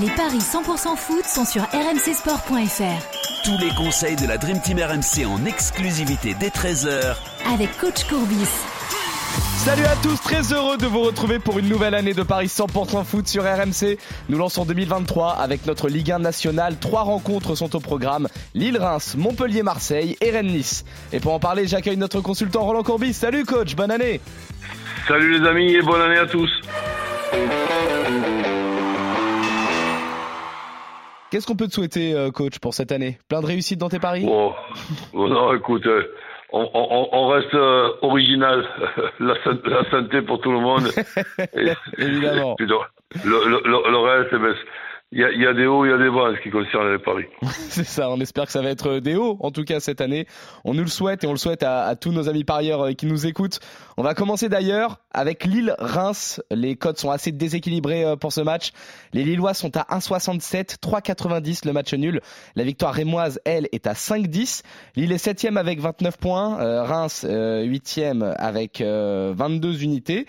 Les paris 100% foot sont sur rmcsport.fr. Tous les conseils de la Dream Team RMC en exclusivité dès 13h avec coach Courbis. Salut à tous, très heureux de vous retrouver pour une nouvelle année de Paris 100% foot sur RMC. Nous lançons 2023 avec notre Ligue 1 nationale. Trois rencontres sont au programme Lille-Reims, Montpellier-Marseille et Rennes-Nice. Et pour en parler, j'accueille notre consultant Roland Courbis. Salut coach, bonne année. Salut les amis et bonne année à tous. Qu'est-ce qu'on peut te souhaiter, euh, coach, pour cette année? Plein de réussite dans tes paris? Oh, oh non, écoute, euh, on, reste euh, original. la, santé pour tout le monde. Évidemment. le, reste, eh ben, il y, a, des hauts, il y a des bas en ce qui concerne les paris. c'est ça, on espère que ça va être des hauts, en tout cas cette année. On nous le souhaite et on le souhaite à, tous nos amis parieurs euh, qui nous écoutent. On va commencer d'ailleurs avec Lille-Reims. Les codes sont assez déséquilibrés euh, pour ce match. Les Lillois sont à 1,67, 3,90 le match nul. La victoire rémoise, elle, est à 5,10. Lille est 7 avec 29 points. Euh, Reims, 8 avec 22 unités.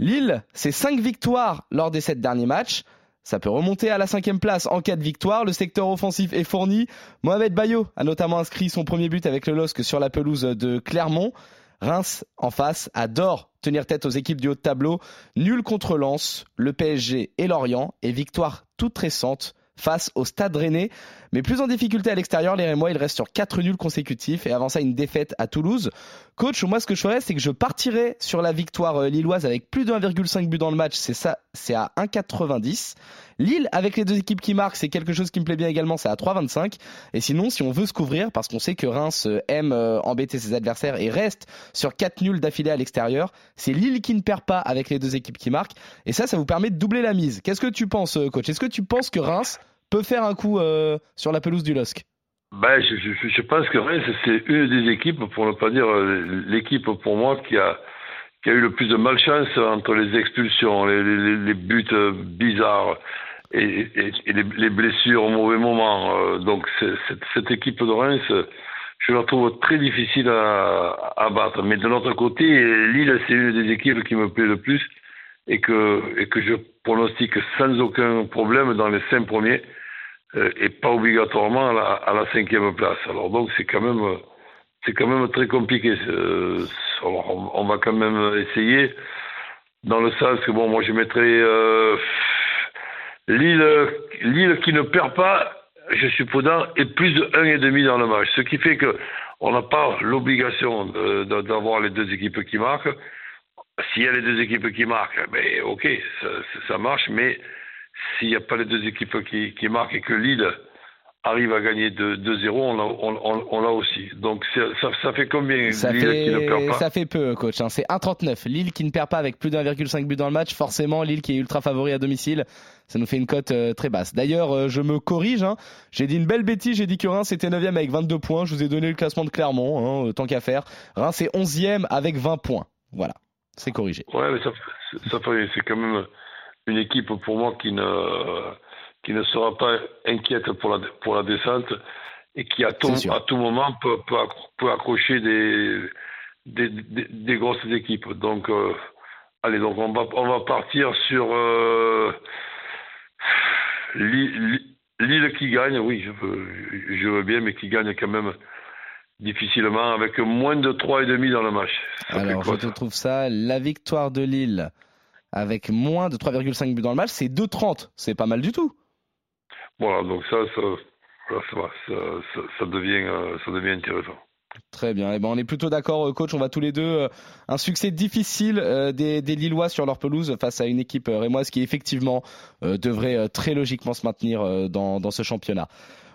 Lille, c'est 5 victoires lors des 7 derniers matchs. Ça peut remonter à la cinquième place en cas de victoire. Le secteur offensif est fourni. Mohamed Bayo a notamment inscrit son premier but avec le LOSC sur la pelouse de Clermont. Reims, en face, adore tenir tête aux équipes du haut de tableau. Nul contre Lens, le PSG et Lorient. Et victoire toute récente face au Stade Rennais. Mais plus en difficulté à l'extérieur, les Rémois, ils restent sur 4 nuls consécutifs et avant ça une défaite à Toulouse. Coach, moi ce que je ferais, c'est que je partirais sur la victoire euh, lilloise avec plus de 1,5 but dans le match. C'est ça, c'est à 1,90. Lille avec les deux équipes qui marquent, c'est quelque chose qui me plaît bien également, c'est à 3,25. Et sinon, si on veut se couvrir, parce qu'on sait que Reims euh, aime euh, embêter ses adversaires et reste sur 4 nuls d'affilée à l'extérieur, c'est Lille qui ne perd pas avec les deux équipes qui marquent. Et ça, ça vous permet de doubler la mise. Qu'est-ce que tu penses, coach? Est-ce que tu penses que Reims peut faire un coup euh, sur la pelouse du LOSC ben, je, pense que Reims, c'est une des équipes, pour ne pas dire euh, l'équipe pour moi, qui a, eu le plus de malchance entre les expulsions, les, buts euh, bizarres et, les, blessures au mauvais moment. Donc cette, équipe de Reims, je la trouve très difficile à, à battre. Mais de l'autre côté, Lille, c'est une des équipes qui me plaît le plus et que, et que je pronostique sans aucun problème dans les cinq premiers euh, et pas obligatoirement à la, cinquième place. Alors donc c'est quand même c'est quand même très compliqué. Euh, alors on, va quand même essayer dans le sens que bon moi je mettrais euh, Lille Lille qui ne perd pas, je suis prudent, et plus de un et demi dans le match. Ce qui fait que on n'a pas l'obligation d'avoir les deux équipes qui marquent. S'il y a les deux équipes qui marquent, ben ok, ça, ça marche, mais s'il n'y a pas les deux équipes qui, qui, marquent et que Lille arrive à gagner 2-0, on l'a aussi. Donc ça, ça, fait combien ça Lille fait, qui ne perd pas? Ça fait peu, coach. Hein. C'est 1,39. Lille qui ne perd pas avec plus de 1,5 but dans le match. Forcément, Lille qui est ultra favori à domicile. Ça nous fait une cote euh, très basse. D'ailleurs, euh, je me corrige. Hein. J'ai dit une belle bêtise. J'ai dit que Reims était 9 avec 22 points. Je vous ai donné le classement de Clermont, hein, tant qu'à faire. Reims est 11e avec 20 points. Voilà, c'est corrigé. Ouais, mais ça, ça c'est quand même une équipe pour moi qui ne, qui ne sera pas inquiète pour la, pour la descente et qui à tout, à tout moment peut, peut, accrocher des, des, des, grosses équipes. Donc, euh, allez, donc on va, on va partir sur euh, Lille qui gagne, oui, je veux, je veux bien, mais qui gagne quand même difficilement avec moins de 3,5 dans le match. Alors, je te trouve ça, la victoire de Lille avec moins de 3,5 buts dans le match, c'est 2,30. C'est pas mal du tout. Voilà, donc ça, ça, ça, devient, euh, ça devient intéressant. Très bien. Eh ben, on est plutôt d'accord, euh, coach. On va tous les deux. Euh, un succès difficile des, Lillois sur leur pelouse face à une équipe rémoise qui, effectivement, devrait très logiquement se maintenir dans, dans ce championnat.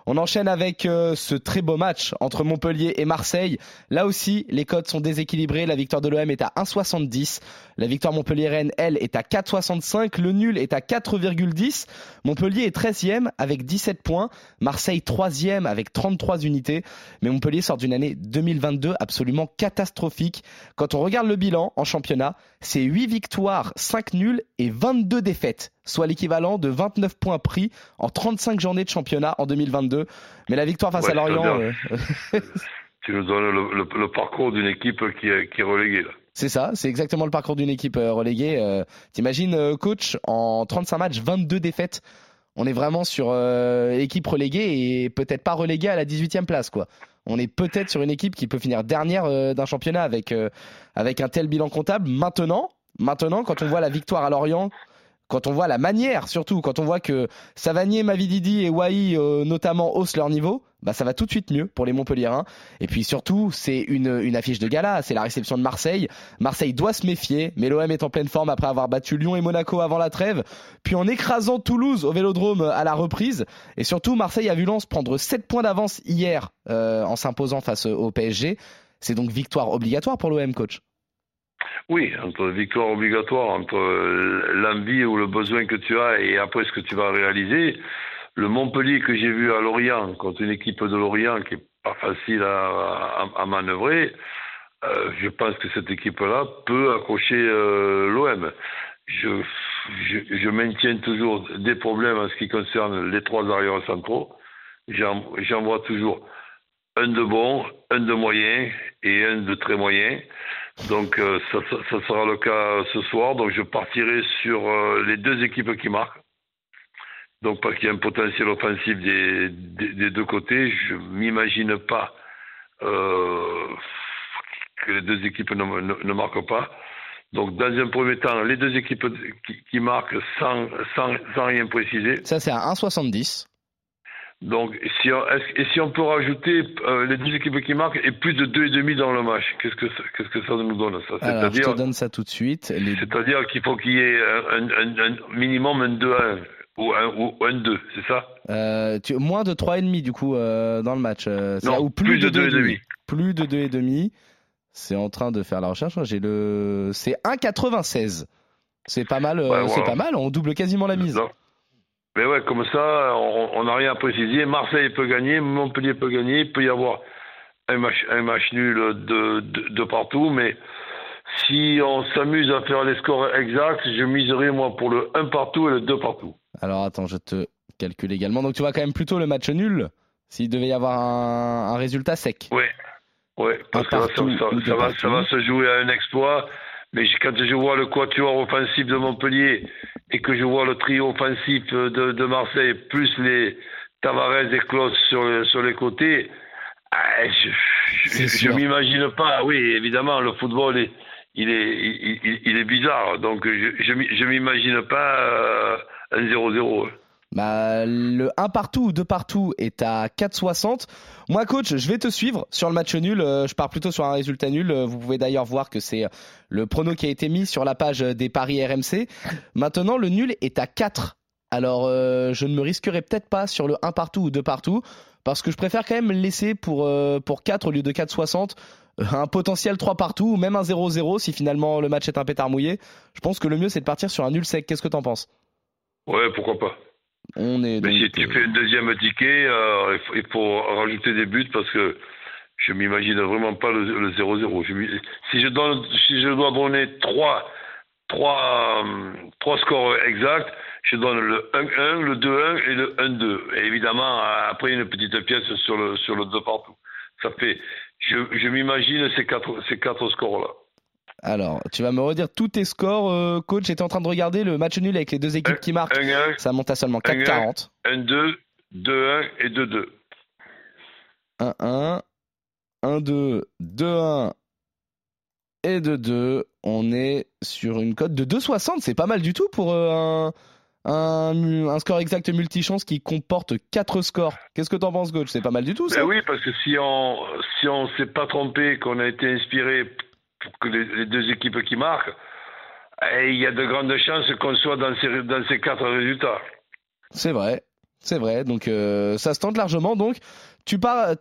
On enchaîne avec euh, ce très beau match entre Montpellier et Marseille. Là aussi, les codes sont déséquilibrés. La victoire de l'OM est à 1,70. La victoire Montpellier-Rennes, elle, est à 4,65. Le nul est à 4,10. Montpellier est 13e avec 17 points. Marseille 3e avec 33 unités. Mais Montpellier sort d'une année 2022 absolument catastrophique. Quand on regarde le bilan en championnat, c'est 8 victoires, 5 nuls et 22 défaites soit l'équivalent de 29 points pris en 35 journées de championnat en 2022. Mais la victoire face à Lorient... Euh, tu nous donnes le, parcours d'une équipe qui est, qui reléguée. C'est ça, c'est exactement le parcours d'une équipe euh, reléguée. Euh, t'imagines, coach, en 35 matchs, 22 défaites On est vraiment sur euh, équipe reléguée et peut-être pas reléguée à la 18e place, quoi. On est peut-être sur une équipe qui peut finir dernière euh, d'un championnat avec, avec un tel bilan comptable. Maintenant, maintenant, quand on voit la victoire à Lorient, quand on voit la manière, surtout quand on voit que Savanier, Mavididi et Wai euh, notamment haussent leur niveau, bah ça va tout de suite mieux pour les Montpellierins. Et puis surtout, c'est une, affiche de gala, c'est la réception de Marseille. Marseille doit se méfier, mais l'OM est en pleine forme après avoir battu Lyon et Monaco avant la trêve, puis en écrasant Toulouse au Vélodrome à la reprise. Et surtout, Marseille a vu Lens prendre 7 points d'avance hier euh, en s'imposant face au PSG. C'est donc victoire obligatoire pour l'OM, coach. Oui, entre victoire obligatoire, entre euh, l'envie ou le besoin que tu as et après ce que tu vas réaliser. Le Montpellier que j'ai vu à Lorient, contre une équipe de Lorient qui est pas facile à, à, à manœuvrer, euh, je pense que cette équipe-là peut accrocher euh, l'OM. Je, je, je, maintiens toujours des problèmes en ce qui concerne les trois arrières centraux. J'en vois toujours un de bon, un de moyen et un de très moyen. Donc euh, ça, sera le cas ce soir. Donc je partirai sur euh, les deux équipes qui marquent. Donc parce qu'il y a un potentiel offensif des, des, deux côtés, je m'imagine pas euh, que les deux équipes ne, marquent pas. Donc dans un premier temps, les deux équipes qui, qui marquent sans, sans, sans rien préciser. Ça c'est à 1,70. Donc, si on, et si on peut rajouter euh, les deux équipes qui marquent et plus de deux et demi dans le match, qu'est-ce que qu'est-ce que ça nous donne ça? Alors, je te donne ça tout de suite. Les... C'est-à-dire qu'il faut qu'il y ait un, un, un, minimum un 2-1 ou un, ou un 2, c'est ça? Euh, tu, Moins de 3,5 du coup euh, dans le match. non, ça, ou plus, plus de 2,5. Demi. Plus de 2,5. C'est en train de faire la recherche. J'ai le, c'est 1,96. C'est pas mal. Ouais, voilà. C'est pas mal. On double quasiment la mise. Non. Mais ouais, comme ça, on n'a rien à préciser. Marseille peut gagner, Montpellier peut gagner, il peut y avoir un match, un match nul de, de, de partout, mais si on s'amuse à faire les scores exacts, je miserai moi pour le 1 partout et le 2 partout. Alors attends, je te calcule également. Donc tu vois quand même plutôt le match nul s'il devait y avoir un, un résultat sec. Oui, ouais, parce que là, ça, ça, ça, va, ça va se jouer à un exploit. Mais quand je vois le quatuor offensif de Montpellier et que je vois le trio offensif de, de Marseille, plus les Tavares et Klaus sur, sur les côtés, ah, je, je m'imagine pas. Oui, évidemment, le football est, il est, il, il est bizarre. Donc, je, je, je m'imagine pas euh, un 0-0. Bah, le 1 partout ou 2 partout est à 4,60. Moi, coach, je vais te suivre sur le match nul. Je pars plutôt sur un résultat nul. Vous pouvez d'ailleurs voir que c'est le prono qui a été mis sur la page des paris RMC. Maintenant, le nul est à 4. Alors, euh, je ne me risquerai peut-être pas sur le 1 partout ou 2 partout parce que je préfère quand même laisser pour, euh, pour 4 au lieu de 4,60 un potentiel 3 partout ou même un 0-0 si finalement le match est un pétard mouillé. Je pense que le mieux c'est de partir sur un nul sec. Qu'est-ce que t'en penses? Ouais, pourquoi pas. On est Mais si tu fais une deuxième ticket, euh, il faut rajouter des buts parce que je m'imagine vraiment pas le 0-0. Si je donne, si je dois donner trois, trois, trois scores exacts, je donne le 1-1, le 2-1 et le 1-2. Et évidemment, après une petite pièce sur le, sur le 2 partout. Ça fait, je, je m'imagine ces quatre, ces quatre scores-là. Alors, tu vas me redire tous tes scores, euh, coach. J'étais en train de regarder le match nul avec les deux équipes un, qui marquent. Un, un, ça monte à seulement 4,40. 1-2, 2-1 et 2-2. 1-1, 1-2, 2-1 et 2-2. On est sur une cote de 2,60. C'est pas mal du tout pour euh, un, un, un, score exact multichance qui comporte 4 scores. Qu'est-ce que t'en penses, coach? C'est pas mal du tout, ça? ben Oui, parce que si on si on s'est pas trompé, qu'on a été inspiré que les, deux équipes qui marquent, et il y a de grandes chances qu'on soit dans ces, dans ces quatre résultats. C'est vrai, c'est vrai. Donc euh, ça se tente largement. Donc tu pars,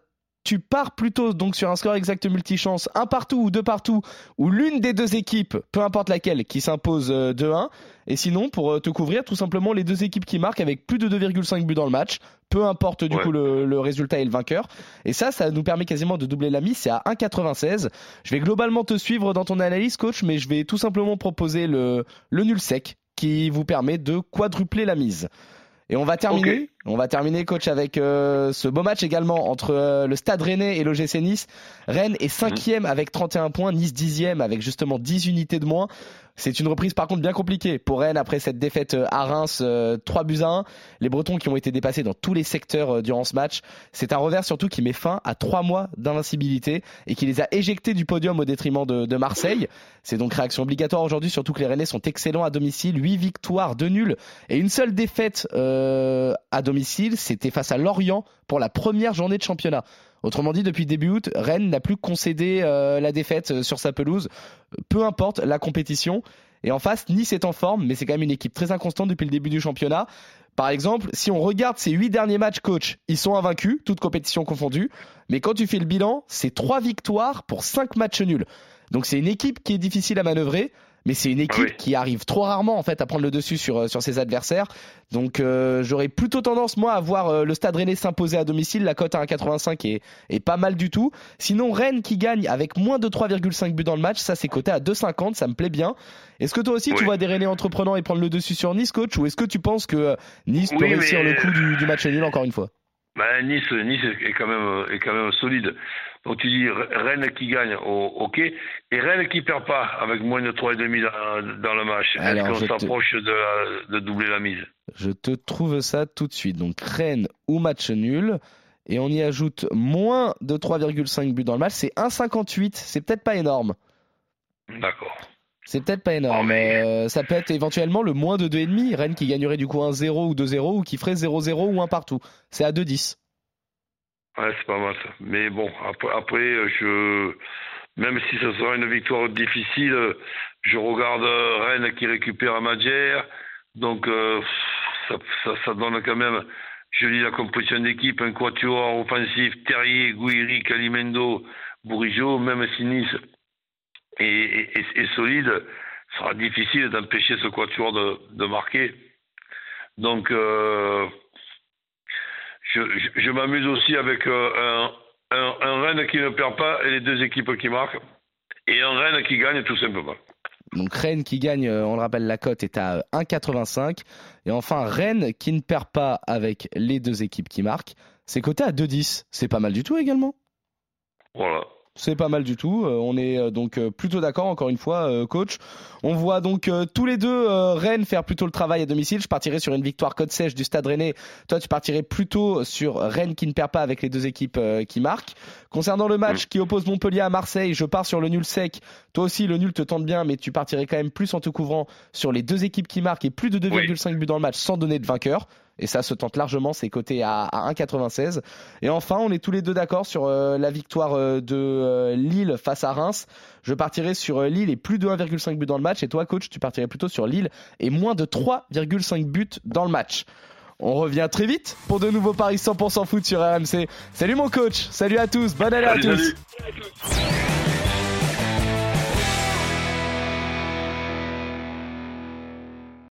tu pars plutôt donc sur un score exact multichance, un partout ou deux partout, ou l'une des deux équipes, peu importe laquelle, qui s'impose 2-1. Et sinon, pour te couvrir, tout simplement les deux équipes qui marquent avec plus de 2,5 buts dans le match, peu importe du ouais. coup le, le, résultat et le vainqueur. Et ça, ça nous permet quasiment de doubler la mise. C'est à 1,96. Je vais globalement te suivre dans ton analyse, coach, mais je vais tout simplement proposer le, le nul sec qui vous permet de quadrupler la mise. Et on va terminer, okay. On va terminer, coach, avec euh, ce beau match également entre euh, le Stade Rennais et l'OGC Nice. Rennes est cinquième mmh. avec 31 points, Nice dixième avec justement 10 unités de moins. C'est une reprise par contre bien compliquée pour Rennes après cette défaite euh, à Reims 3 euh, buts à 1. Les Bretons qui ont été dépassés dans tous les secteurs euh, durant ce match. C'est un revers surtout qui met fin à 3 mois d'invincibilité et qui les a éjectés du podium au détriment de, Marseille. C'est donc réaction obligatoire aujourd'hui, surtout que les Rennais sont excellents à domicile. 8 victoires, 2 nuls et une seule défaite à domicile. C'était face à Lorient pour la première journée de championnat. Autrement dit, depuis début août, Rennes n'a plus concédé euh, la défaite euh, sur sa pelouse, peu importe la compétition. Et en face, Nice est en forme, mais c'est quand même une équipe très inconstante depuis le début du championnat. Par exemple, si on regarde ces huit derniers matchs, coach, ils sont invaincus, toutes compétitions confondues. Mais quand tu fais le bilan, c'est trois victoires pour cinq matchs nuls. Donc c'est une équipe qui est difficile à manœuvrer mais c'est une équipe qui arrive trop rarement en fait à prendre le dessus sur euh, sur ses adversaires. Donc euh, j'aurais plutôt tendance moi à voir euh, le Stade Rennais s'imposer à domicile, la cote à 1,85 est est pas mal du tout. Sinon Rennes qui gagne avec moins de 3,5 buts dans le match, ça c'est coté à 2,50, ça me plaît bien. Est-ce que toi aussi tu vois des Rennais entreprenants et prendre le dessus sur Nice coach? Ou est-ce que tu penses que Nice peut réussir le coup du, du match nul encore une fois? Bah, Nice, nice est quand même est quand même solide. Donc tu dis Rennes qui gagne, ok. Et Rennes qui perd pas avec moins de 3,5 dans, dans le match. Est-ce qu'on s'approche de, de, doubler la mise? Je te trouve ça tout de suite. Donc Rennes ou match nul. Et on y ajoute moins de 3,5 buts dans le match. C'est 1,58. C'est peut-être pas énorme. D'accord. C'est peut-être pas énorme. mais... Euh, ça peut être éventuellement le moins de 2,5. Rennes qui gagnerait du coup 1-0 ou 2-0 ou qui ferait 0-0 ou 1 partout. C'est à 2,10. Ouais, c'est pas mal ça. Mais bon, après, je, même si ce sera une victoire difficile, je regarde Rennes qui récupère à Madjer. Donc, euh, ça, ça, donne quand même, je lis la composition d'équipe, un quatuor offensif, Terrier, Gouiri, Calimendo, Bourigeau, même si Nice est, est, solide, sera difficile d'empêcher ce quatuor de, de marquer. Donc, euh, je, je, m'amuse aussi avec euh, un, un, un, Rennes qui ne perd pas et les deux équipes qui marquent. Et un Rennes qui gagne tout simplement. Donc Rennes qui gagne, euh, on le rappelle, la cote est à 1,85. Et enfin Rennes qui ne perd pas avec les deux équipes qui marquent. C'est coté à 2,10. C'est pas mal du tout également. Voilà. C'est pas mal du tout. Euh, on est euh, donc euh, plutôt d'accord, encore une fois, coach. On voit donc tous les deux Rennes faire plutôt le travail à domicile. Je partirais sur une victoire code sèche du Stade Rennais. Toi, tu partirais plutôt sur Rennes qui ne perd pas avec les deux équipes qui marquent. Concernant le match qui oppose Montpellier à Marseille, je pars sur le nul sec. Toi aussi, le nul te tente bien, mais tu partirais quand même plus en te couvrant sur les deux équipes qui marquent et plus de 2,5 buts dans le match sans donner de vainqueur et ça se tente largement, c'est coté à, 1,96. Et enfin, on est tous les deux d'accord sur euh, la victoire euh, de euh, Lille face à Reims. Je partirai sur Lille et plus de 1,5 but dans le match, et toi, coach, tu partirais plutôt sur Lille et moins de 3,5 buts dans le match. On revient très vite pour de nouveaux paris 100% foot sur RMC. Salut mon coach, salut à tous, bonne année à tous.